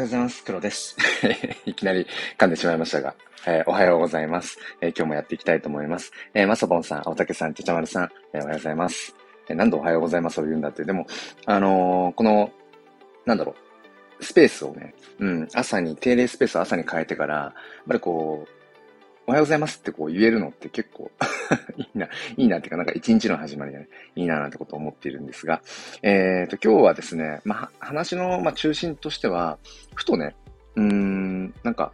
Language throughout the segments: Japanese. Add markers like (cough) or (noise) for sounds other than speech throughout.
ようございます。黒です。(laughs) いきなり噛んでしまいましたが、えーおはようございます、えー今日もやっていきたいと思います。えー、まさぼんさん、青竹さん、ちゃちゃまるさん、えおはようございます。え何度おはようございますを言うんだって？でも、あのこの、なんだろう、スペースをね、うん、朝に、定例スペースを朝に変えてから、やっぱりこう、おはようございますってこう言えるのって結構 (laughs) いいな、いいなっていうか、なんか一日の始まりでね、いいななんてことを思っているんですが、えっ、と、今日はですね、まあ、話の、まあ、中心としては、ふとね、うーん、なんか、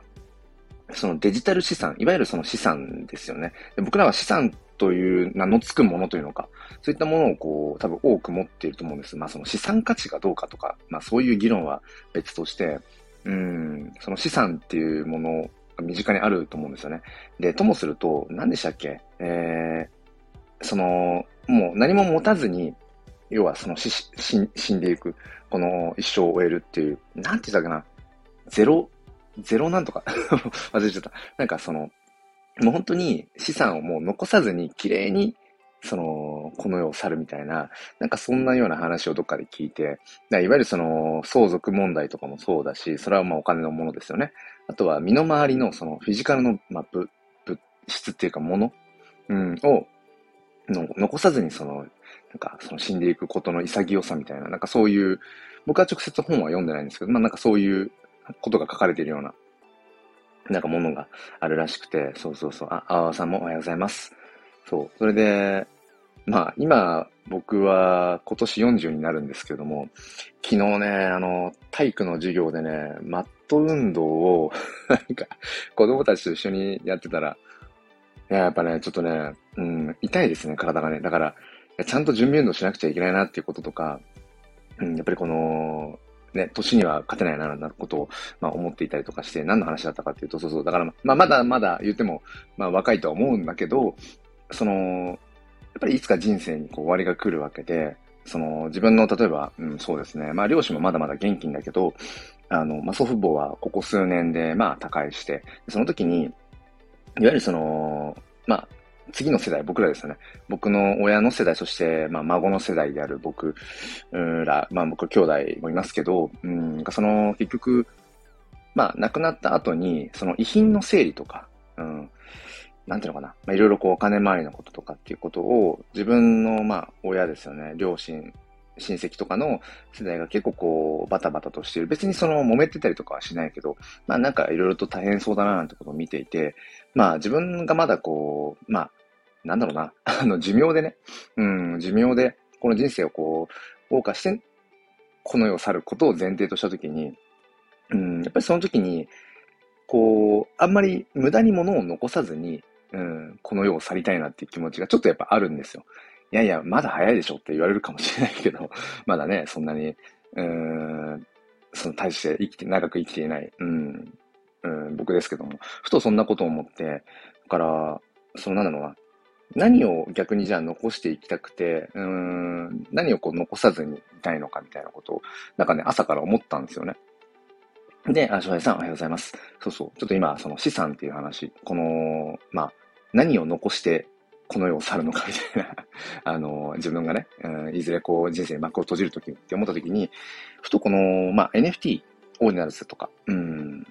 そのデジタル資産、いわゆるその資産ですよね。で僕らは資産という名の付くものというのか、そういったものをこう、多分多く持っていると思うんです。まあその資産価値がどうかとか、まあそういう議論は別として、うん、その資産っていうものが身近にあると思うんですよね。で、ともすると、何でしたっけ？えー、その、もう何も持たずに、要はその死死んでいく、この一生を終えるっていう、なんて言ったかな、ゼロ、ゼロなんとか？(laughs) 忘れちゃった。なんかその、もう本当に資産をもう残さずに綺麗に、その、この世を去るみたいな、なんかそんなような話をどっかで聞いて、いわゆるその相続問題とかもそうだし、それはまあお金のものですよね。あとは身の回りのそのフィジカルの、まあ、物、物質っていうかもの、うん、をの残さずにその、なんかその死んでいくことの潔さみたいな、なんかそういう、僕は直接本は読んでないんですけど、まあなんかそういうことが書かれているような、なんかものがあるらしくて、そうそうそう、あ、あわさんもおはようございます。そう、それで、まあ今僕は今年40になるんですけども、昨日ね、あの、体育の授業でね、マット運動を、(laughs) なんか子供たちと一緒にやってたら、いや、やっぱね、ちょっとね、うん、痛いですね、体がね。だから、ちゃんと準備運動しなくちゃいけないなっていうこととか、うん、やっぱりこの、ね、年には勝てないな、なことを、まあ、思っていたりとかして、何の話だったかっていうと、そうそう、だから、まあ、まだまだ言っても、まあ、若いとは思うんだけど、その、やっぱりいつか人生にこう終わりが来るわけで、その、自分の、例えば、うん、そうですね、まあ、両親もまだまだ元気んだけど、あの、まあ、祖父母はここ数年で、まあ、他界して、その時に、いわゆるその、まあ、次の世代、僕らですよね。僕の親の世代、そして、まあ、孫の世代である僕ら、まあ、僕、兄弟もいますけど、うん、その、結局、まあ、亡くなった後に、その遺品の整理とか、うん、なんていうのかな、まあ、いろいろこう、お金回りのこととかっていうことを、自分の、まあ、親ですよね、両親、親戚とかの世代が結構こう、バタバタとしている。別にその、揉めてたりとかはしないけど、まあ、なんかいろいろと大変そうだな、なんてことを見ていて、まあ、自分がまだこう、まあ、なんだろうな、(laughs) あの、寿命でね、うん、寿命で、この人生をこう、謳歌して、この世を去ることを前提としたときに、うん、やっぱりその時に、こう、あんまり無駄に物を残さずに、うん、この世を去りたいなっていう気持ちがちょっとやっぱあるんですよ。いやいや、まだ早いでしょって言われるかもしれないけど、(laughs) まだね、そんなに、うーん、その大して生きて、長く生きていない、うん、うん、僕ですけども、ふとそんなことを思って、だから、そのなんだろうな、何を逆にじゃあ残していきたくて、うーん、何をこう残さずにいたいのかみたいなことを、なんかね、朝から思ったんですよね。で、あ、翔平さんおはようございます。そうそう。ちょっと今、その資産っていう話、この、まあ、何を残してこの世を去るのかみたいな、(laughs) あの、自分がね、いずれこう人生に幕を閉じるときって思ったときに、ふとこの、まあ、NFT、オーディナルズとか、うん、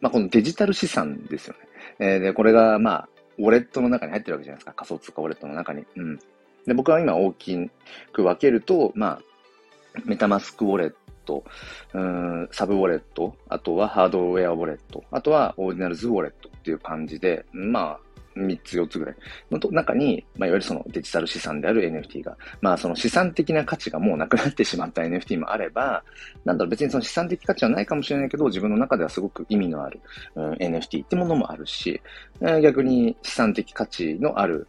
まあ、このデジタル資産ですよね。えーで、これが、まあ、ウォレットの中に入ってるわけじゃないですか。仮想通貨ウォレットの中に。うん。で、僕は今大きく分けると、まあ、メタマスクウォレット、うん、サブウォレット、あとはハードウェアウォレット、あとはオーディナルズウォレットっていう感じで、まあ、3つ4つぐらいのと中に、まあ、いわゆるそのデジタル資産である NFT が、まあその資産的な価値がもうなくなってしまった NFT もあれば、なんだろう別にその資産的価値はないかもしれないけど、自分の中ではすごく意味のある、うん、NFT ってものもあるし、逆に資産的価値のある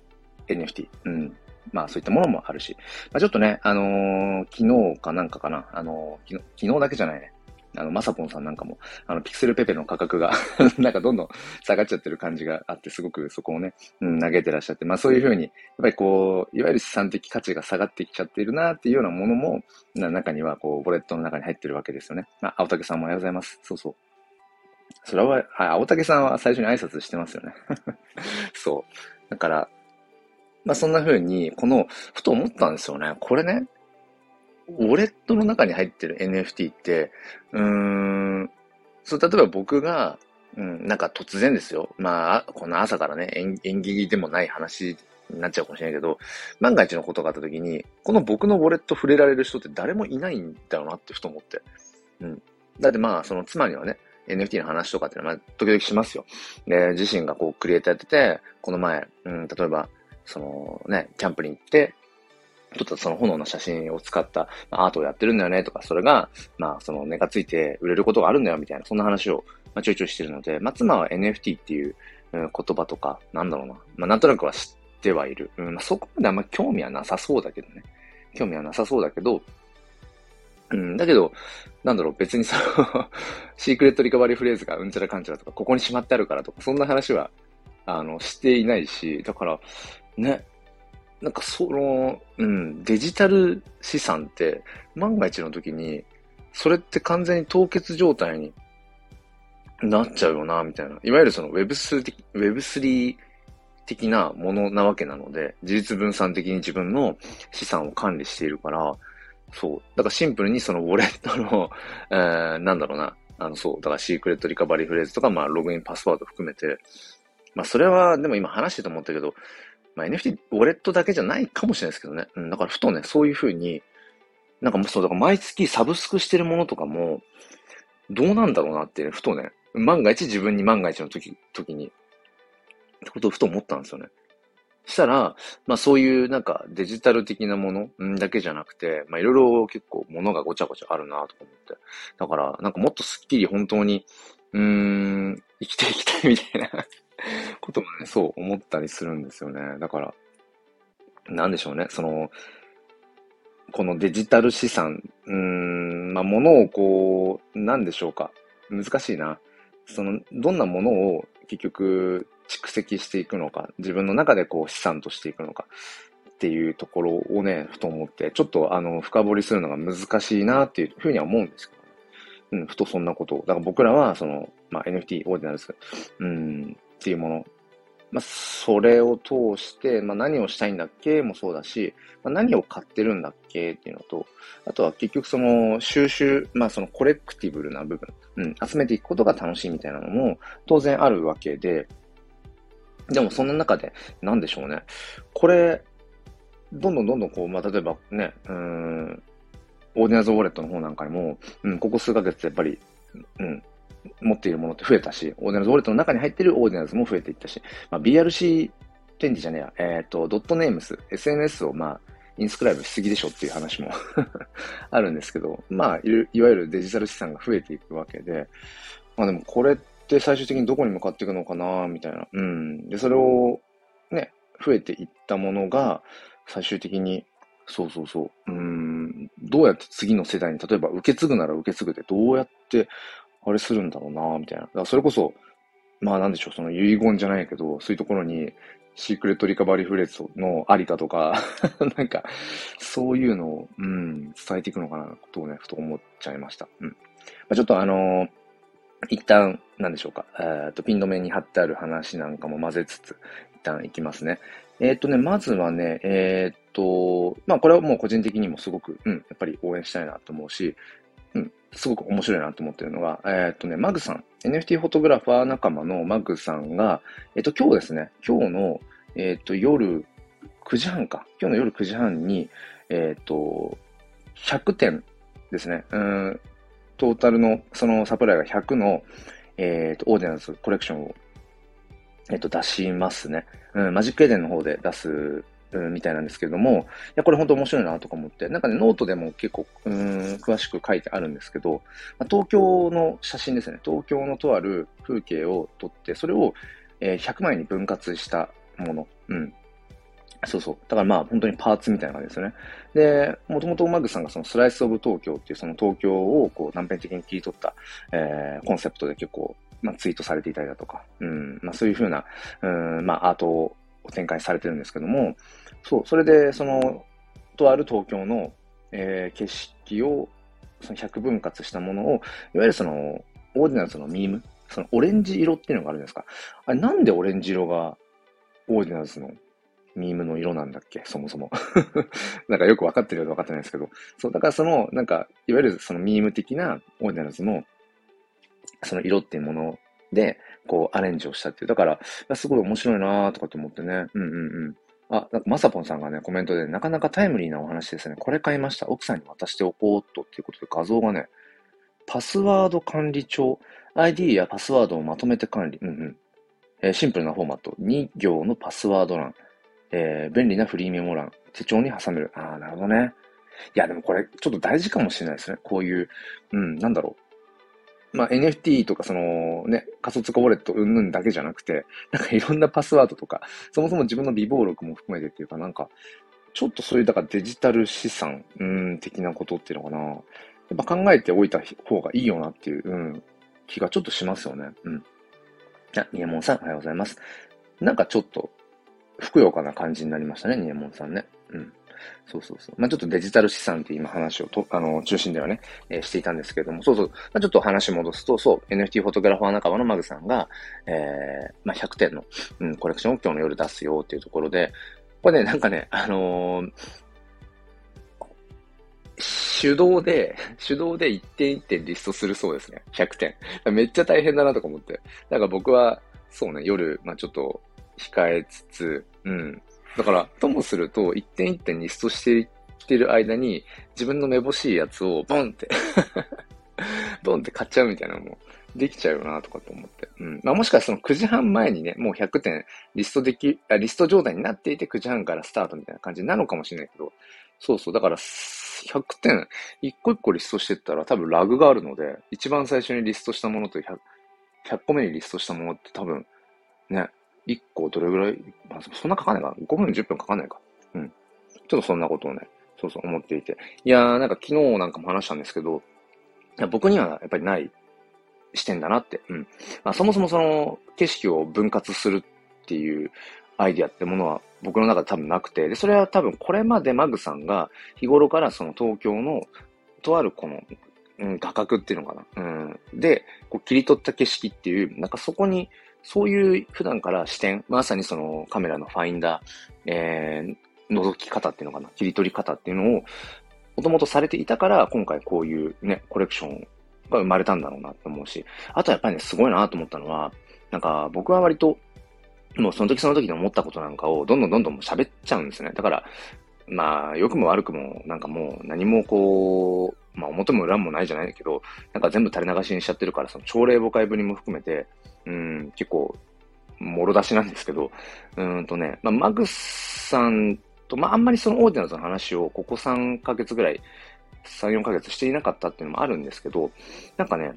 NFT、うん、まあそういったものもあるし、まあ、ちょっとね、あのー昨日かなんかかな、あのー昨日、昨日だけじゃないね。あの、まさぽんさんなんかも、あの、ピクセルペペの価格が (laughs) なんかどんどん下がっちゃってる感じがあって、すごくそこをね、うん、投げてらっしゃって、まあそういうふうに、やっぱりこう、いわゆる資産的価値が下がってきちゃってるなっていうようなものも、な中には、こう、ボレットの中に入ってるわけですよね。まあ、青竹さんもおはようございます。そうそう。それは、はい、青竹さんは最初に挨拶してますよね。(laughs) そう。だから、まあそんな風に、この、ふと思ったんですよね。これね、ウォレットの中に入ってる NFT って、うーん、そう、例えば僕が、うん、なんか突然ですよ。まあ、この朝からね、演技でもない話になっちゃうかもしれないけど、万が一のことがあった時に、この僕のウォレット触れられる人って誰もいないんだろうなってふと思って。うん。だってまあ、その妻にはね、NFT の話とかっていうのは、まあ、時々しますよ。で、自身がこう、クリエイターやってて、この前、うん、例えば、そのね、キャンプに行って、撮ったその炎の写真を使ったアートをやってるんだよねとか、それが、まあ、その値がついて売れることがあるんだよみたいな、そんな話を、まあ、ちょいちょいしてるので、まあ、妻は NFT っていう、言葉とか、なんだろうな、まあ、なんとなくは知ってはいる。うん、まあ、そこまであんま興味はなさそうだけどね。興味はなさそうだけど、うん、だけど、なんだろう、別にその (laughs) シークレットリカバリーフレーズがうんちゃらかんちゃらとか、ここにしまってあるからとか、そんな話は、あの、していないし、だから、ね、なんかその、うん、デジタル資産って、万が一の時に、それって完全に凍結状態になっちゃうよな、みたいな。いわゆるその Web3 的 Web3 的なものなわけなので、事実分散的に自分の資産を管理しているから、そう。だからシンプルにそのウォレットの、えー、なんだろうな。あの、そう。だからシークレットリカバリーフレーズとか、まあ、ログインパスワード含めて、まあ、それは、でも今話してて思ったけど、まあ、NFT、ウォレットだけじゃないかもしれないですけどね。うん、だからふとね、そういうふうに、なんかもうそう、だから毎月サブスクしてるものとかも、どうなんだろうなって、ね、ふとね、万が一自分に万が一の時、時に、ってことをふと思ったんですよね。したら、まあそういうなんかデジタル的なものだけじゃなくて、まあいろいろ結構ものがごちゃごちゃあるなと思って。だからなんかもっとスッキリ本当に、うーん、生きていきたいみたいなこともね、そう思ったりするんですよね。だから、なんでしょうね、その、このデジタル資産、うーん、まあ物をこう、なんでしょうか。難しいな。その、どんなものを結局蓄積していくのか、自分の中でこう資産としていくのかっていうところをね、ふと思って、ちょっとあの、深掘りするのが難しいなっていうふうには思うんですけど、うん、ふとそんなことを。だから僕らは、その、まあ、NFT オーディナルですけど、うん、っていうもの、まあ、それを通して、まあ、何をしたいんだっけ？もそうだし、まあ、何を買ってるんだっけ？っていうのと、あとは結局その収集、まあそのコレクティブルな部分、うん、集めていくことが楽しいみたいなのも当然あるわけで、でもそんな中で、なんでしょうね。これ、どんどんどんどんこう、まあ、例えばね、うん、オーディナルズウォレットの方なんかにも、うん、ここ数ヶ月やっぱり、うん、持っているものって増えたし、オーディナルズウォレットの中に入っているオーディナルズも増えていったし、まあ、BRC 展示じゃねえや、えっ、ー、と、ドットネームス、SNS をまあ、 inscribe しすぎでしょっていう話も (laughs) あるんですけど、まあい、いわゆるデジタル資産が増えていくわけで、まあでもこれって最終的にどこに向かっていくのかな、みたいな。うん。で、それを、ね、増えていったものが、最終的に、そうそうそう、うん、どうやって次の世代に、例えば受け継ぐなら受け継ぐで、どうやって、あれするんだろうな、みたいな。だからそれこそ、まあなんでしょう、その遺言じゃないけど、そういうところに、シークレットリカバリーフレーズのありかとか (laughs) なんか、そういうのを、うん、伝えていくのかな、ことをね、ふと思っちゃいました。うん。まあ、ちょっとあのー一旦、なんでしょうか、えっ、と、ピン止めに貼ってある話なんかも混ぜつつ、一旦いきますね。えっ、とね、まずはね、えっ、と、まあ、これはもう個人的にもすごく、うん、やっぱり応援したいなと思うし、うん、すごく面白いなと思ってるのが、えっ、とね、マグさん、NFT フォトグラファー仲間のマグさんが、えっ、と、今日ですね、今日の、えっ、と、夜9時半か、今日の夜9時半に、えっ、と、100点ですね、うん、トータルの、そのサプライが100の、えっ、ー、と、オーディナルズコレクションを、えっ、と、出しますね。うん、マジックエデンの方で出す、うん、みたいなんですけれども、いや、これ本当面白いなとか思って、なんかね、ノートでも結構、うん、詳しく書いてあるんですけど、まあ、東京の写真ですね。東京のとある風景を撮って、それを、えー、100枚に分割したもの、うん、そうそう。だからまあ本当にパーツみたいな感じですよね。で、もともとマグさんがその Slice of 東京っていうその東京をこう断片的に切り取った、えー、コンセプトで結構、まあ、ツイートされていたりだとか、うん、まあそういうふうな、うん、まあアートを展開されてるんですけども、そう、それでその、とある東京の、えー、景色をその100分割したものを、いわゆるその、オーディナルズのミーム、そのオレンジ色っていうのがあるんですか。あれなんでオレンジ色がオーディナルズのミームの色なんだっけ？そもそも。(laughs) なんかよくわかってるようでわかってないですけど。そう、だからその、なんか、いわゆるそのミーム的なオーディナルズの、その色っていうもので、こう、アレンジをしたっていう。だから、すごい面白いなーとかって思ってね。うんうんうん。あ、なんかまさぽんさんがね、コメントで、なかなかタイムリーなお話ですね。これ買いました。奥さんに渡しておこうっとっていうことで画像がね、パスワード管理帳、ID やパスワードをまとめて管理。うんうん。えー、シンプルなフォーマット。2行のパスワード欄。えー、便利なフリーメモ欄。手帳に挟める。ああ、なるほどね。いや、でもこれ、ちょっと大事かもしれないですね。こういう、うん、なんだろう。まあ、NFT とかそのね、仮想通貨ウォレットうんぬんだけじゃなくて、なんかいろんなパスワードとか、そもそも自分の微暴録も含めてっていうか、なんか、ちょっとそういう、だからデジタル資産、うん、的なことっていうのかな。やっぱ考えておいた方がいいよなっていう、うん、気がちょっとしますよね。うん。あ、ニエモンさん、おはようございます。なんかちょっと、ふくよかな感じになりましたね、ニエモンさんね。うん。そうそうそう。まあ、ちょっとデジタル資産って今話をと、あの、中心ではね、えー、していたんですけれども、そうそう。まあ、ちょっと話戻すと、そう、NFT フォトグラファー仲間のマグさんが、えー、まあ、100点の、うん、コレクションを今日の夜出すよっていうところで、これね、なんかね、あのー、手動で、手動で一点一点リストするそうですね。100点。めっちゃ大変だなとか思って。だから僕は、そうね、夜、まあちょっと控えつつ、うん、だから、ともすると、一点一点リストしてきてる間に、自分のめぼしいやつをボンって (laughs) ボンって買っちゃうみたいなのもできちゃうよなとかと思って。うん。まあもしかしたらその9時半前にね、もう100点リストでき、あリスト状態になっていて9時半からスタートみたいな感じなのかもしれないけど、そうそう。だから、100点、一個一個リストしてったら多分ラグがあるので、一番最初にリストしたものと 100, 100個目にリストしたものって多分、ね、1個どれぐらい、まあ、そんなかかんないかな ?5 分10分かかんないか。うん。ちょっとそんなことをね、そうそう思っていて。いやー、なんか昨日なんかも話したんですけど、僕にはやっぱりない視点だなって。うん。まあ、そもそもその景色を分割するっていうアイディアってものは僕の中で多分なくて、で、それは多分これまでマグさんが日頃からその東京のとあるこの、うん、画角っていうのかな。うん。で、こう切り取った景色っていう、なんかそこにそういう普段から視点、まさにそのカメラのファインダー、えー、覗き方っていうのかな、切り取り方っていうのを、もともとされていたから、今回こういうね、コレクションが生まれたんだろうなって思うし、あとやっぱりね、すごいなと思ったのは、なんか僕は割と、もうその時その時に思ったことなんかをどんどんどんどん喋っちゃうんですね。だから、まあ、良くも悪くも、なんかもう何もこう、まあ表も裏もないじゃないけど、なんか全部垂れ流しにしちゃってるから、その朝礼誤解ぶりも含めて、うん、結構、もろ出しなんですけど、うんとね、まあ、マグスさんと、まあ、あんまりそのオーディナルズの話をここ3ヶ月ぐらい、3、4ヶ月していなかったっていうのもあるんですけど、なんかね、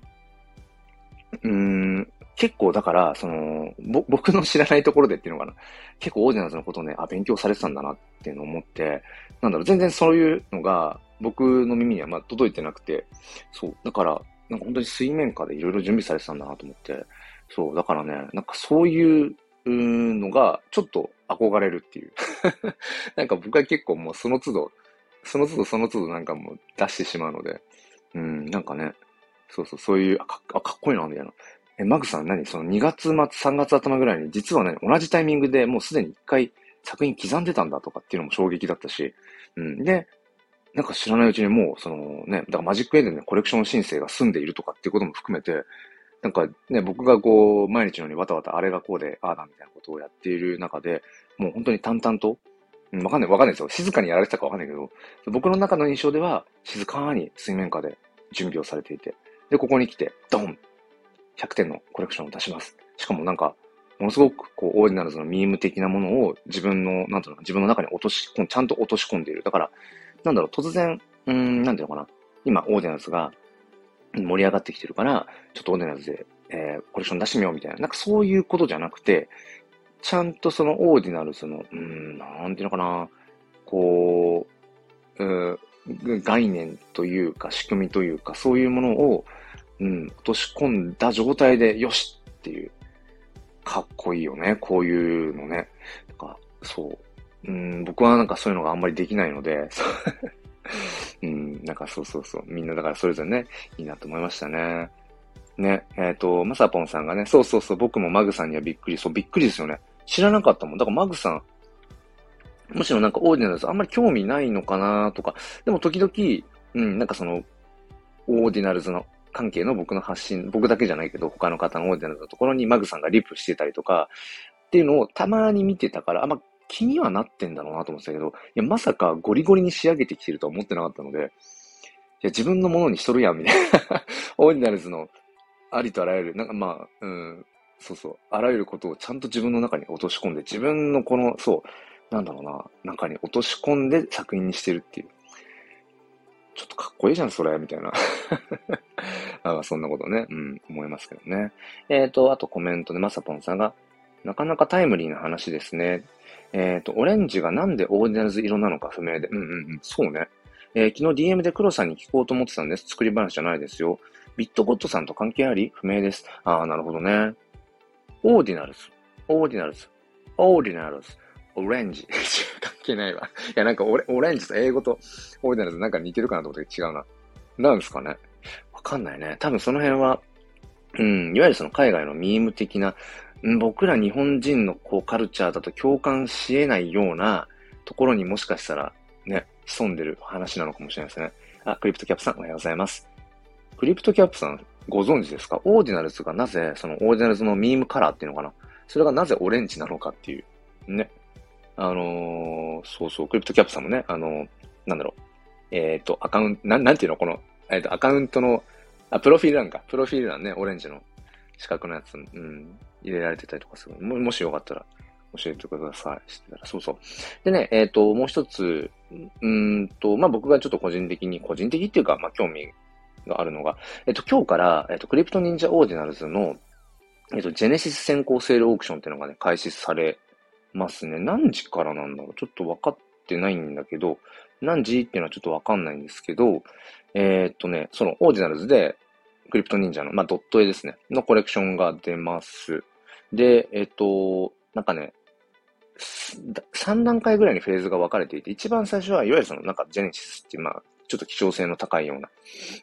うん、結構だから、その、ぼ、(laughs) 僕の知らないところでっていうのかな。結構オーディナルズのことをね、あ、勉強されてたんだなっていうのを思って、なんだろう、全然そういうのが僕の耳にはま届いてなくて、そう。だから、なんか本当に水面下でいろいろ準備されてたんだなと思って、そう、だからね、なんかそういうのがちょっと憧れるっていう。(laughs) なんか僕は結構もうその都度、その都度その都度なんかもう出してしまうので、うん、なんかね、そうそう、そういう、あ、かあかっこいいな、みたいな。え、マグさん何？その2月末、3月頭ぐらいに、実はね、同じタイミングでもうすでに1回作品刻んでたんだとかっていうのも衝撃だったし、うん。で、なんか知らないうちにもう、そのね、だからマジックエイで、コレクション申請が済んでいるとかっていうことも含めて、なんかね、僕がこう、毎日のようにわたわたあれがこうで、ああだみたいなことをやっている中で、もう本当に淡々と、うん、わかんない、わかんないですよ。静かにやられてたかわかんないけど、僕の中の印象では、静かに水面下で準備をされていて、で、ここに来て、ドン !100 点のコレクションを出します。しかもなんか、ものすごく、こう、オーディナルズのミーム的なものを自分の、なんていうの自分の中に落とし、ちゃんと落とし込んでいる。だから、なんだろう、突然、うん、なんていうのかな。今、オーディナルズが盛り上がってきてるから、ちょっとオーディナルズでえー、コレクション出してみようみたいな。なんかそういうことじゃなくて、ちゃんとそのオーディナルズの、うん、なんていうのかな、こう、う概念というか仕組みというか、そういうものを、うん、落とし込んだ状態で、よしっていう、かっこいいよね、こういうのね。かそう。うん、僕はなんかそういうのがあんまりできないので、(laughs) うん、なんかそうそうそう。みんなだからそれぞれね、いいなと思いましたね。ね、えっ、ー、と、まさぽんさんがね、そうそうそう、僕もマグさんにはびっくり、そう、びっくりですよね。知らなかったもん。だからマグさん、むしろなんかオーディナルズあんまり興味ないのかなとか、でも時々、うん、なんかその、オーディナルズの関係の僕の発信、僕だけじゃないけど、他の方のオーディナルズのところにマグさんがリプしてたりとか、っていうのをたまに見てたから、あんま気にはなってんだろうなと思ってたけど、いや、まさかゴリゴリに仕上げてきてるとは思ってなかったので、いや、自分のものにしとるやん、みたいな。(laughs) オーディナルズのありとあらゆる、なんかまあ、うん、そうそう、あらゆることをちゃんと自分の中に落とし込んで、自分のこの、そう、なんだろうな、中に落とし込んで作品にしてるっていう。ちょっとかっこいいじゃん、それ、みたいな。(laughs) あそんなことね、うん、思いますけどね。えっ、ー、と、あとコメントでまさぽんさんが、なかなかタイムリーな話ですね。えっ、ー、と、オレンジがなんでオーディナルズ色なのか不明で。うんうんうん、そうね。えー、昨日 DM で黒さんに聞こうと思ってたんです。作り話じゃないですよ。ビットゴットさんと関係あり？不明です。ああ、なるほどね。オーディナルズ。オーディナルズ。オーディナルズ。オレンジ。(laughs) 関係ないわ。いや、なんかオレオレンジと英語とオーディナルズなんか似てるかなと思って違うな。なんですかね。わかんないね。多分その辺は、うん、いわゆるその海外のミーム的な、僕ら日本人のこうカルチャーだと共感し得ないようなところにもしかしたらね、潜んでる話なのかもしれないですね。あ、クリプトキャップさんおはようございます。クリプトキャップさんご存知ですか？オーディナルズがなぜ、そのオーディナルズのミームカラーっていうのかな？それがなぜオレンジなのかっていう。ね。あのー、そうそう、クリプトキャップさんもね、あのー、なんだろう。えっ、ー、と、アカウント、なん、なんていうのこの、えっ、と、アカウントの、あ、プロフィール欄か。プロフィール欄ね、オレンジの四角のやつ、うん、入れられてたりとかする。ももしよかったら教えてください。してたら。そうそう。でね、えっ、と、もう一つ、うんと、まあ、僕がちょっと個人的に、個人的っていうか、まあ、興味があるのが、えっと、今日から、えっと、クリプト忍者オーディナルズの、えっと、ジェネシス先行セールオークションっていうのがね、開始されますね。何時からなんだろうちょっと分かってないんだけど、何時っていうのはちょっと分かんないんですけど、えー、っとね、そのオーディナルズで、クリプト忍者の、まあ、ドット絵ですね、のコレクションが出ます。で、えっと、なんかね、3段階ぐらいにフェーズが分かれていて、一番最初は、いわゆるその、なんか、ジェネシスっていう、まあ、ちょっと希少性の高いような、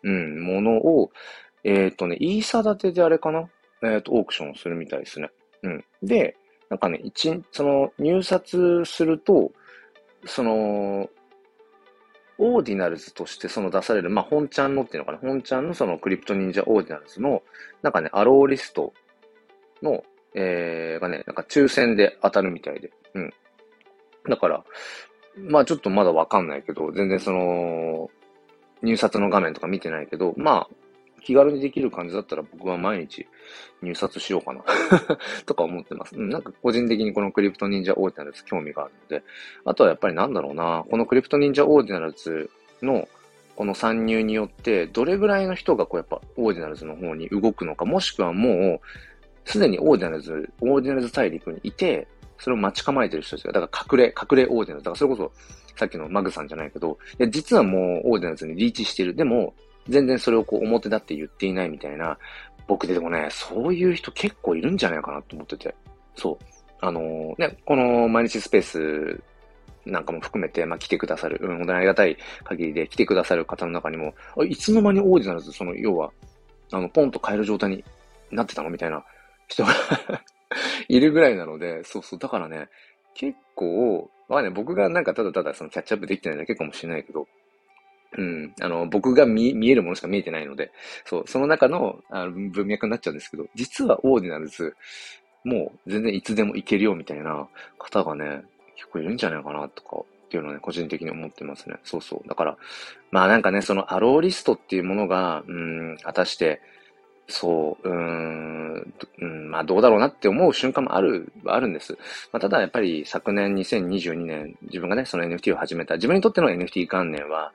うん、ものを、えっ、とね、イーサ立てであれかな？えっ、と、オークションをするみたいですね。うん。で、なんかね、一、その、入札すると、その、オーディナルズとしてその出される、まあ、本ちゃんのっていうのかな、本ちゃんのそのクリプト忍者オーディナルズの、なんかね、アローリストの、えー、がね、なんか抽選で当たるみたいで、うん。だから、まあちょっとまだわかんないけど、全然その、入札の画面とか見てないけど、まあ、気軽にできる感じだったら僕は毎日入札しようかな (laughs) とか思ってます。なんか個人的にこのクリプト忍者オーディナルズ興味があるので、あとはやっぱりなんだろうな、このクリプト忍者オーディナルズのこの参入によって、どれぐらいの人がこうやっぱオーディナルズの方に動くのか、もしくはもう、すでにオーディナルズ、オーディナルズ大陸にいて、それを待ち構えてる人たちが、だから隠れ、隠れオーディナルズ。だからそれこそ、さっきのマグさんじゃないけど、いや、実はもうオーディナルズにリーチしてる。でも、全然それをこう表立って言っていないみたいな、僕でもね、そういう人結構いるんじゃないかなと思ってて。そう。あのー、ね、この毎日スペースなんかも含めて、まあ、来てくださる、うん、本当にありがたい限りで来てくださる方の中にも、いつの間にオーディナルズ、その、要は、あの、ポンと買える状態になってたのみたいな人がいるぐらいなので、そうそう、だからね、結構、まあね、僕がなんかただただそのキャッチアップできてないだけかもしれないけど、うん、あの、僕が見、見えるものしか見えてないので、そう、その中のあの文脈になっちゃうんですけど、実はオーディナルズ、もう全然いつでもいけるよみたいな方がね、結構いるんじゃないかなとか、っていうのはね、個人的に思ってますね。そうそう。だから、まあなんかね、そのアローリストっていうものが、うん、果たして、そう、うーん、うん、まあどうだろうなって思う瞬間もある、はあるんです。まあただやっぱり昨年2022年、自分がね、その NFT を始めた、自分にとっての NFT 元年は、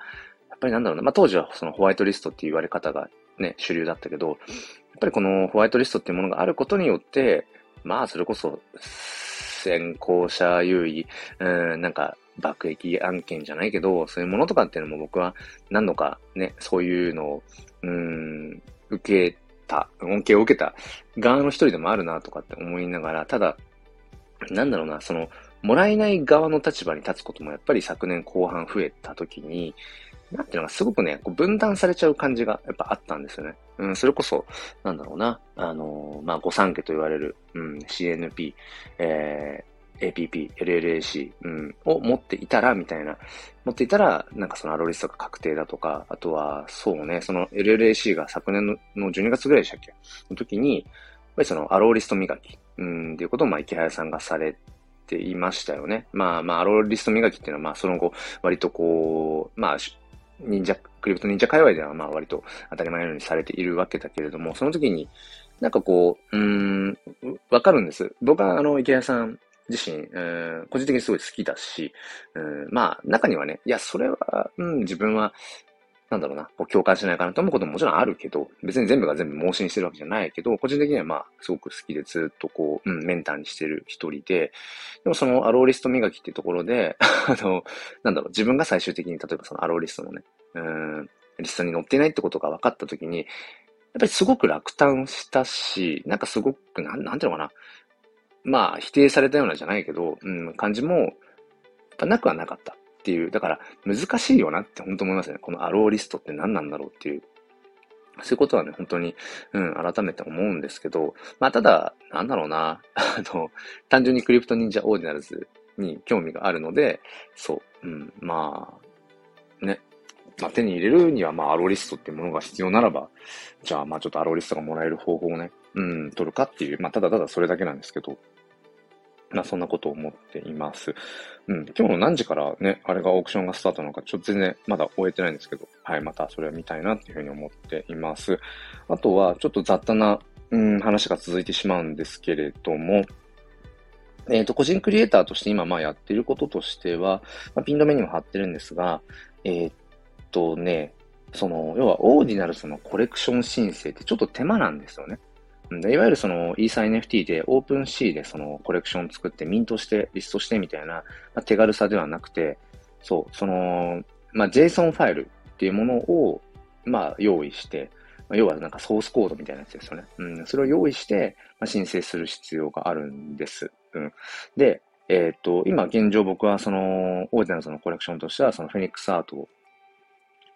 ぱりなんだろうな、まあ当時はそのホワイトリストっていう言われ方がね、主流だったけど、やっぱりこのホワイトリストっていうものがあることによって、まあそれこそ、先行者優位、うん、なんか爆撃案件じゃないけど、そういうものとかっていうのも僕は何度かね、そういうのを、うん、受けた、恩恵を受けた側の一人でもあるなとかって思いながら、ただ、なんだろうな、その、もらえない側の立場に立つこともやっぱり昨年後半増えた時に、なんていうのがすごくね、こう分断されちゃう感じがやっぱあったんですよね。うん、それこそ、なんだろうな、あのー、まあ、御三家と言われる、うん、CNP、えー、APP、LLAC、うん、を持っていたら、みたいな。持っていたら、なんかそのアローリストが確定だとか、あとは、そうね、その LLAC が昨年のの12月ぐらいでしたっけ？の時に、やっぱりそのアローリスト磨き、うん、っていうことを、まあ、池早さんがされていましたよね。まあまあ、アローリスト磨きっていうのは、まあ、その後、割とこう、まあ、忍者、クリプト忍者界隈では、まあ、割と当たり前のようにされているわけだけれども、その時に、なんかこう、うん、わかるんです。僕は、あの、池谷さん自身、えー、個人的にすごい好きだし、うん、まあ、中にはね、いや、それは、うん、自分は、なんだろうな、こう共感しないかなと思うことももちろんあるけど、別に全部が全部盲信してるわけじゃないけど、個人的にはまあ、すごく好きでずっとこう、うん、メンターにしてる一人で、でもそのアローリスト磨きってところで、(laughs) あの、なんだろう、自分が最終的に例えばそのアローリストのね、うん、リストに載ってないってことが分かったときに、やっぱりすごく落胆したし、なんかすごく、なん、なんていうのかな。まあ、否定されたようなじゃないけど、うん、感じも、やっぱなくはなかったっていう。だから、難しいよなって本当思いますね。このアローリストって何なんだろうっていう。そういうことはね、本当に、うん、改めて思うんですけど、まあ、ただ、なんだろうな、(laughs) あの、単純にクリプト忍者オーディナルズに興味があるので、そう、うん、まあ、ね、まあ、手に入れるには、まあ、アローリストっていうものが必要ならば、じゃあ、まあ、ちょっとアローリストがもらえる方法をね、うん、取るかっていう、まあ、ただただそれだけなんですけど、まあ、そんなことを思っています。うん、今日の何時からね、あれがオークションがスタートなのか、ちょっと全然まだ終えてないんですけど、はい、またそれは見たいなっていうふうに思っています。あとは、ちょっと雑多な、うん、話が続いてしまうんですけれども、えっ、ー、と、個人クリエイターとして今まあやってることとしては、まあ、ピン止めにも貼ってるんですが、えっ、とね、その、要はオーディナルスのコレクション申請ってちょっと手間なんですよね。いわゆるそのイーサ NFT でオープン C でそのコレクション作ってミントしてリストしてみたいな、まあ、手軽さではなくて、そう、その、まあ、JSON ファイルっていうものを、まあ、用意して、まあ、要はなんかソースコードみたいなやつですよね。うん、それを用意して、まあ、申請する必要があるんです。うん。で、えっ、ー、と、今現状僕はその、オーディナルズのコレクションとしては、そのフェニックスアート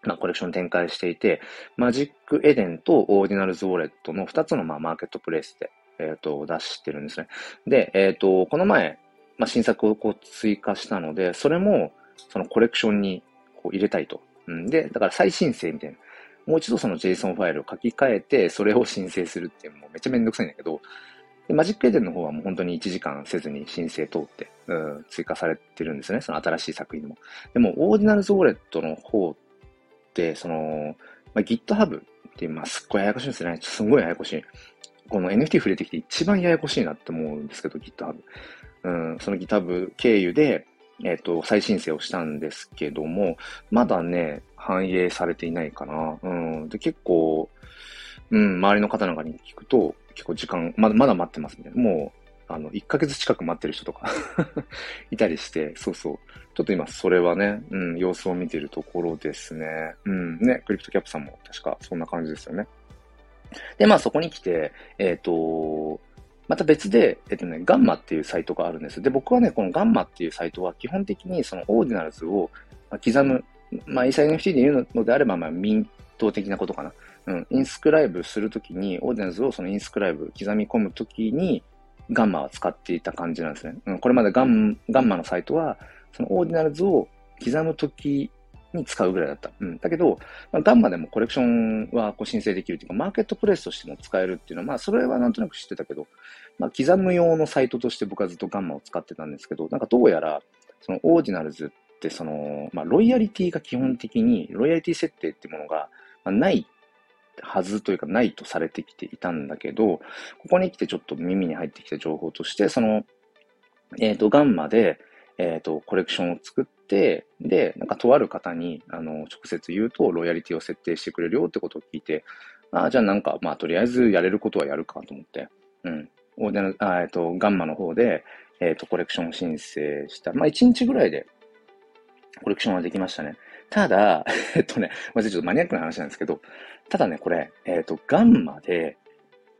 まあ、コレクション展開していて、マジックエデンとオーディナルズウォレットの2つのまあマーケットプレイスで、えっ、ー、と、出してるんですね。で、えっ、ー、と、この前、まあ、新作をこう追加したので、それも、そのコレクションにこう入れたいと。うん、で、だから再申請みたいな。もう一度その JSON ファイルを書き換えて、それを申請するっていうのもめっちゃめんどくさいんだけど、でマジックエデンの方はもう本当に1時間せずに申請通って、うん、追加されてるんですね。その新しい作品も。でも、オーディナルズウォレットの方、その、まあ、GitHub ってまあ、すっごいややこしいんですね。すごいややこしい。この NFT 触れてきて一番ややこしいなって思うんですけど、GitHub。うん、その GitHub 経由で、えっ、ー、と、再申請をしたんですけども、まだね、反映されていないかな。うん。で、結構、うん、周りの方なんかに聞くと、結構時間、まだ、まだ待ってますね。もう、あの、1ヶ月近く待ってる人とか (laughs) いたりして、そうそう。ちょっと今、それはね、うん、様子を見てるところですね。うん、ね、クリプトキャップさんも確かそんな感じですよね。で、まあそこに来て、えっ、ー、と、また別で、えっ、とね、ガンマっていうサイトがあるんです。で、僕はね、このガンマっていうサイトは基本的にそのオーディナルズを刻む、まあ、イーサ NFT で言うのであれば、まあ、ミント的なことかな。うん、インスクライブするときに、オーディナルズをそのインスクライブ刻み込むときに、ガンマは使っていた感じなんですね。うん、これまでガンガンマのサイトは、そのオーディナルズを刻むときに使うぐらいだった。うん。だけど、まあ、ガンマでもコレクションはこう申請できるというか、マーケットプレイスとしても使えるっていうのは、まあ、それはなんとなく知ってたけど、まあ、刻む用のサイトとして僕はずっとガンマを使ってたんですけど、なんかどうやら、そのオーディナルズって、その、まあ、ロイヤリティが基本的に、ロイヤリティ設定っていうものが、まあ、ないはずというかないとされてきていたんだけど、ここに来てちょっと耳に入ってきた情報として、その、えっ、ー、と、ガンマで、えっ、ー、と、コレクションを作って、で、なんかとある方に、あの、直接言うと、ロイヤリティを設定してくれるよってことを聞いて、あじゃあなんか、まあ、とりあえずやれることはやるかと思って、うん。オーデナあえっ、ー、と、ガンマの方で、えっ、と、コレクション申請した。まあ、1日ぐらいで、コレクションはできましたね。ただ、(laughs) えっとね、まずちょっとマニアックな話なんですけど、ただね、これ、えっ、と、ガンマで、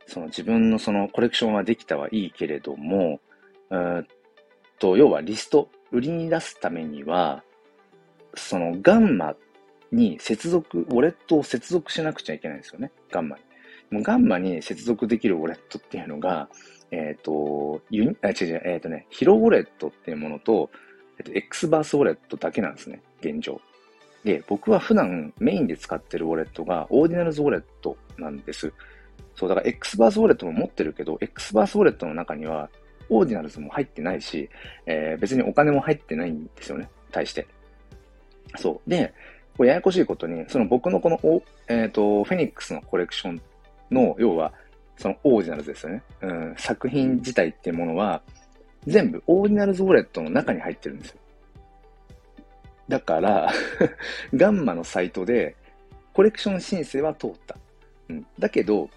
その自分のそのコレクションはできたはいいけれども、うんと、要はリスト、売りに出すためには、そのガンマに接続、ウォレットを接続しなくちゃいけないんですよね。ガンマに。もうガンマに接続できるウォレットっていうのが、えっ、ー、と、ユニ、あ、違う違う、えっ、ー、とね、ヒロウォレットっていうものと、えっ、と、X バースウォレットだけなんですね、現状。で、僕は普段メインで使ってるウォレットがオーディナルズウォレットなんです。そう、だから X バースウォレットも持ってるけど、X バースウォレットの中にはオーディナルズも入ってないし、えー、別にお金も入ってないんですよね、大して。そう。で、これややこしいことに、その僕のこの、えっ、ー、と、フェニックスのコレクションの、要は、そのオーディナルズですよね。うん、作品自体っていうものは、全部オーディナルズウォレットの中に入ってるんですよ。だから (laughs) ガンマのサイトでコレクション申請は通った。うん、だけど、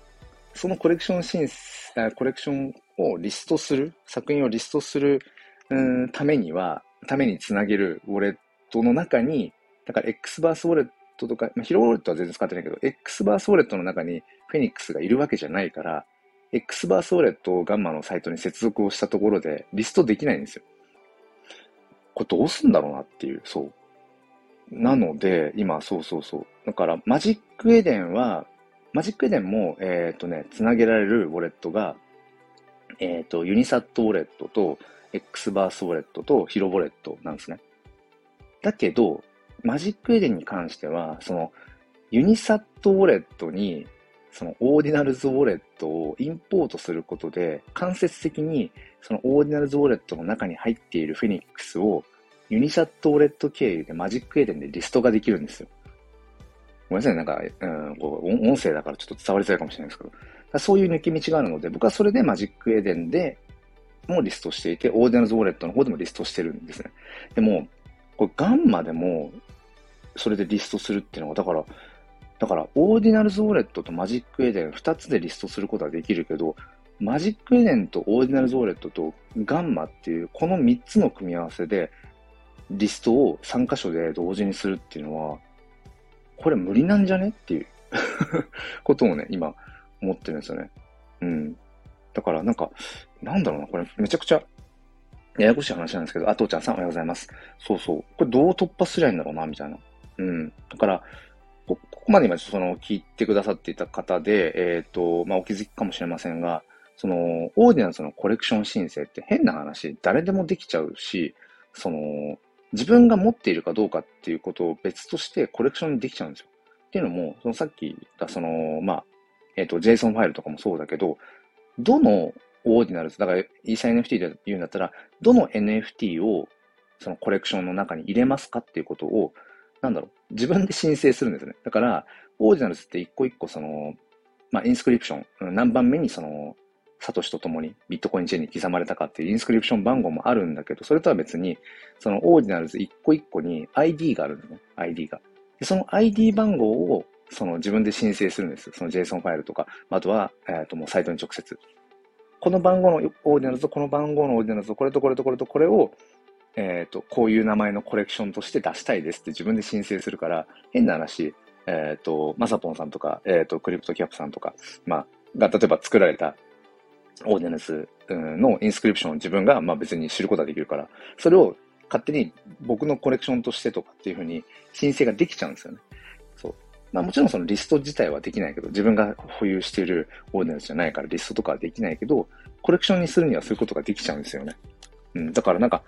そのコレクション申請、コレクションをリストする、作品をリストする、うん、ためには、ためにつなげるウォレットの中に、だから X バースウォレットとか、まあ、ヒロウォレットは全然使ってないけど、X バースウォレットの中にフェニックスがいるわけじゃないから、X バースウォレットをガンマのサイトに接続をしたところでリストできないんですよ。これどうすんだろうなっていう、そう。なので、今、そうそうそう。だから、マジックエデンは、マジックエデンも、えっ、ー、とね、つなげられるウォレットが、えっ、ー、と、ユニサットウォレットと、X バースウォレットとヒロウォレットなんですね。だけど、マジックエデンに関しては、その、ユニサットウォレットに、そのオーディナルズウォレットをインポートすることで、間接的にそのオーディナルズウォレットの中に入っているフェニックスをユニサットウォレット経由でマジックエデンでリストができるんですよ。ごめんなさい、なんか、うん、こう音声だからちょっと伝わりづらいかもしれないですけど、そういう抜け道があるので、僕はそれでマジックエデンでもリストしていて、オーディナルズウォレットの方でもリストしてるんですね。でも、これガンマでもそれでリストするっていうのが、だから、だから、オーディナルズウォレットとマジックエデン2つでリストすることはできるけど、マジックエデンとオーディナルズウォレットとガンマっていう、この3つの組み合わせで、リストを3箇所で同時にするっていうのは、これ無理なんじゃねっていう (laughs) ことをね、今思ってるんですよね。うん。だからなんか、なんだろうな、これめちゃくちゃややこしい話なんですけど、あ、父ちゃんさんおはようございます。そうそう。これどう突破すりゃいいんだろうな、みたいな。うん。だから、ここまで今その聞いてくださっていた方で、えっ、ー、と、まあ、お気づきかもしれませんが、その、オーディナンスのコレクション申請って変な話、誰でもできちゃうし、その、自分が持っているかどうかっていうことを別としてコレクションできちゃうんですよ。っていうのも、そのさっき言ったその、まあ、えっ、ー、と、JSON ファイルとかもそうだけど、どのオーディナルズ、だからイーサ NFT で言うんだったら、どの NFT をそのコレクションの中に入れますかっていうことを、なんだろう、自分で申請するんですね。だから、オーディナルズって一個一個その、まあ、インスクリプション、何番目にその、サトシと共にビットコインチェーンに刻まれたかっていうインスクリプション番号もあるんだけど、それとは別に、そのオーディナルズ一個一個に ID があるんですね。ID が。でその ID 番号をその自分で申請するんですよ。その JSON ファイルとか、あとは、えっ、ー、ともうサイトに直接。この番号のオーディナルズとこの番号のオーディナルズとこれとこれとこれとこれを、えっ、ー、と、こういう名前のコレクションとして出したいですって自分で申請するから、変な話、えっ、ー、と、マサポンさんとか、えっ、と、クリプトキャップさんとか、まあ、が、例えば作られたオーディナルズの inscription を自分が、まあ別に知ることができるから、それを勝手に僕のコレクションとしてとかっていうふうに申請ができちゃうんですよね。そう。まあもちろんそのリスト自体はできないけど、自分が保有しているオーディナルズじゃないからリストとかはできないけど、コレクションにするにはそういうことができちゃうんですよね。うん。だからなんか、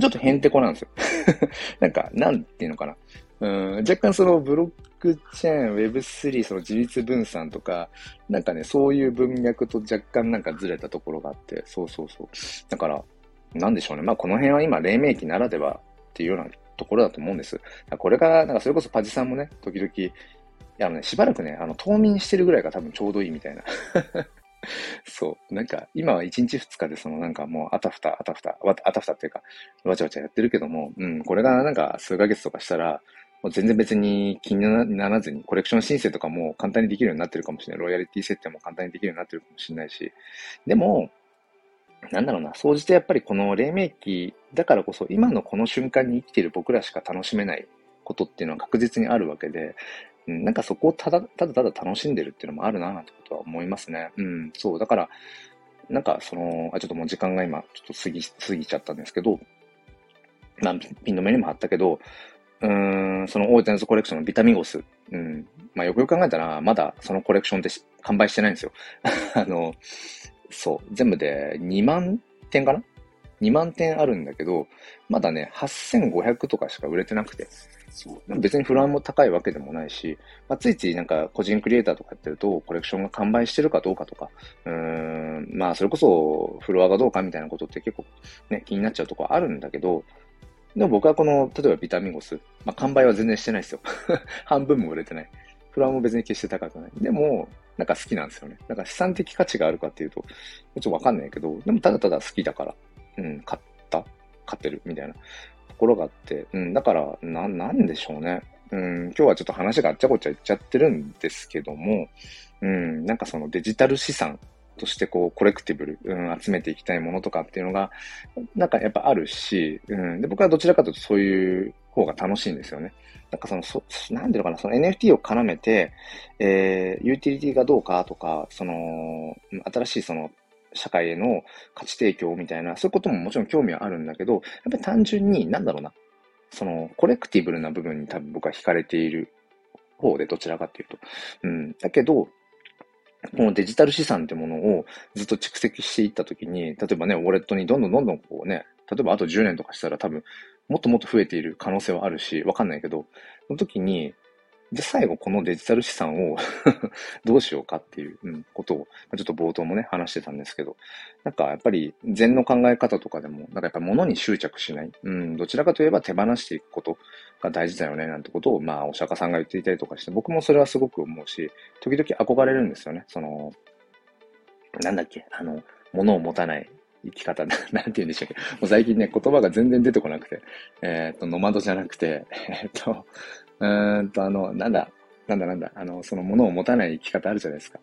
ちょっとへんてこなんですよ。(laughs) なんか、なんていうのかな。うん、若干そのブロックチェーン、Web3、その自立分散とか、なんかね、そういう文脈と若干なんかずれたところがあって、そうそうそう。だから、なんでしょうね。まあこの辺は今、黎明期ならではっていうようなところだと思うんです。これが、なんかそれこそパジさんもね、時々、いや、ね、しばらくね、あの、冬眠してるぐらいが多分ちょうどいいみたいな (laughs) そう。なんか、今は1日2日で、そのなんかもう、あたふた、あたふた、あたふたっていうか、わちゃわちゃやってるけども、うん、これがなんか数ヶ月とかしたら、もう全然別に気にならずに、コレクション申請とかも簡単にできるようになってるかもしれない。ロイヤリティ設定も簡単にできるようになってるかもしれないし。でも、なんだろうな、総じてやっぱりこの黎明期だからこそ、今のこの瞬間に生きている僕らしか楽しめないことっていうのは確実にあるわけで、なんかそこをただ、ただただ楽しんでるっていうのもあるな、なんてことは思いますね。うん、そう、だから、なんかその、あ、ちょっともう時間が今、ちょっと過ぎ、過ぎちゃったんですけど、まあ、ピンの目にもあったけど、うーん、そのオーデンスコレクションのビタミゴス。うん。まあよくよく考えたら、まだそのコレクションって完売してないんですよ。(laughs) あの、そう、全部で2万点かな ?2 万点あるんだけど、まだね、8500とかしか売れてなくて。そう別にフロアも高いわけでもないし、まあ、ついついなんか個人クリエイターとかやってると、コレクションが完売してるかどうかとか、うーん、まあそれこそフロアがどうかみたいなことって結構ね、気になっちゃうとこあるんだけど、でも僕はこの、例えばビタミンゴス、まあ完売は全然してないですよ。(laughs) 半分も売れてない。フロアも別に決して高くない。でも、なんか好きなんですよね。なんか資産的価値があるかっていうと、ちょっとわかんないけど、でもただただ好きだから、うん、買った、買ってるみたいなところがあって、うん、だから、な、なんでしょうね。うん、今日はちょっと話があっちゃこっちゃいっちゃってるんですけども、うん、なんかそのデジタル資産としてこう、コレクティブル、うん、集めていきたいものとかっていうのが、なんかやっぱあるし、うん、で、僕はどちらかというとそういう方が楽しいんですよね。なんかその、そ、なんていうのかな、その NFT を絡めて、えー、ユーティリティがどうかとか、その、新しいその社会への価値提供みたいな、そういうことももちろん興味はあるんだけど、やっぱり単純に、なんだろうな、その、コレクティブルな部分に多分僕は惹かれている方で、どちらかっていうと。うん。だけど、このデジタル資産ってものをずっと蓄積していったときに、例えばね、ウォレットにどんどんどんどんこうね、例えばあと10年とかしたら多分、もっともっと増えている可能性はあるし、わかんないけど、その時に、で、最後このデジタル資産を (laughs) どうしようかっていう、ことを、ちょっと冒頭もね、話してたんですけど、なんかやっぱり禅の考え方とかでも、なんかやっぱ物に執着しない、うん、どちらかといえば手放していくことが大事だよね、なんてことを、まあ、お釈迦さんが言っていたりとかして、僕もそれはすごく思うし、時々憧れるんですよね。その、なんだっけ、あの、物を持たない生き方、(laughs) なんて言うんでしょうけ、もう最近ね、言葉が全然出てこなくて、えっ、と、ノマドじゃなくて、えっ、と、うーんと、あの、なんだ、なんだなんだ、あの、そのものを持たない生き方あるじゃないですか。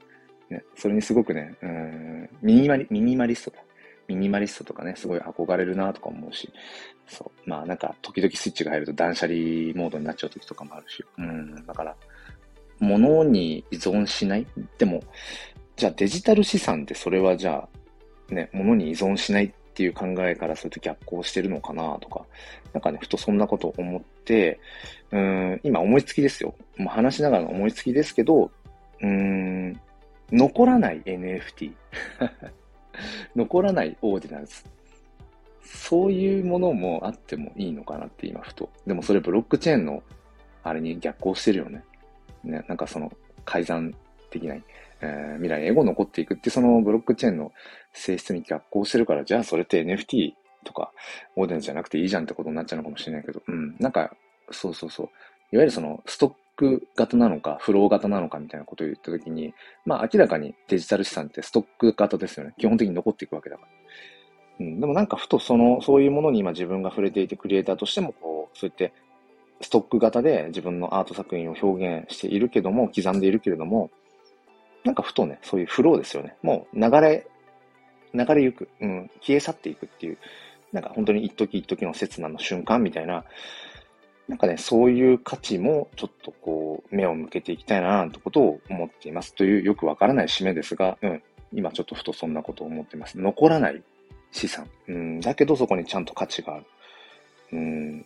ね、それにすごくね、うん、ミニマリ、ミニマリストだ。ミニマリストとかね、すごい憧れるなとか思うし、そう。まあなんか、時々スイッチが入ると断捨離モードになっちゃう時とかもあるし、うん、だから、物に依存しないでも、じゃあデジタル資産ってそれはじゃあ、ね、物に依存しないっっていう考えからすると逆行してるのかなとか、なんかね、ふとそんなことを思って、うん、今思いつきですよ。もう話しながらの思いつきですけど、うん、残らない NFT。(laughs) 残らないオーディナンス。そういうものもあってもいいのかなって今ふと。でもそれブロックチェーンのあれに逆行してるよね。ね、なんかその改ざんできない。えー、未来にエゴ残っていくってそのブロックチェーンの性質に逆行してるから、じゃあそれって NFT とかオーディンじゃなくていいじゃんってことになっちゃうのかもしれないけど、うん、なんか、そうそうそう。いわゆるそのストック型なのか、フロー型なのかみたいなことを言ったときに、まあ明らかにデジタル資産ってストック型ですよね。基本的に残っていくわけだから。うん、でもなんかふとその、そういうものに今自分が触れていてクリエイターとしてもこう、そうやってストック型で自分のアート作品を表現しているけども、刻んでいるけれども、なんかふとね、そういうフローですよね。もう流れ、流れゆく、うん、消え去っていくっていう、なんか本当に一時一時の刹那の瞬間みたいな、なんかね、そういう価値もちょっとこう、目を向けていきたいな、なんてことを思っています。というよくわからない締めですが、うん、今ちょっとふとそんなことを思っています。残らない資産。うん、だけどそこにちゃんと価値がある。うん、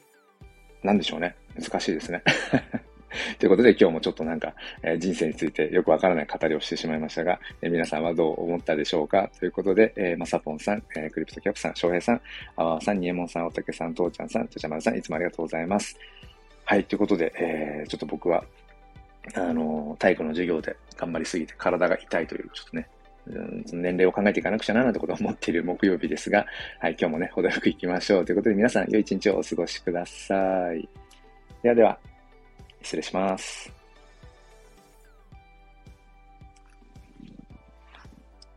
なんでしょうね。難しいですね。(laughs) (laughs) ということで今日もちょっとなんか、えー、人生についてよくわからない語りをしてしまいましたが、えー、皆さんはどう思ったでしょうか？ということで、えー、まさぽんさん、えー、クリプトキャップさん、翔平さん、あわさん、にえもんさん、おたけさん、とうちゃんさん、ちゃちゃまるさん、いつもありがとうございます。はい、ということで、えー、ちょっと僕は、あの、体育の授業で頑張りすぎて体が痛いという、ちょっとね、年齢を考えていかなくちゃななんてことを思っている木曜日ですが、はい、今日もね、程よく行きましょう。ということで皆さん、良い一日をお過ごしください。ではでは、失礼します。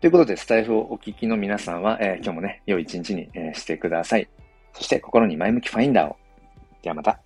ということで、スタイフをお聞きの皆さんは、えー、今日もね、良い一日に、えー、してください。そして、心に前向きファインダーを。ではまた。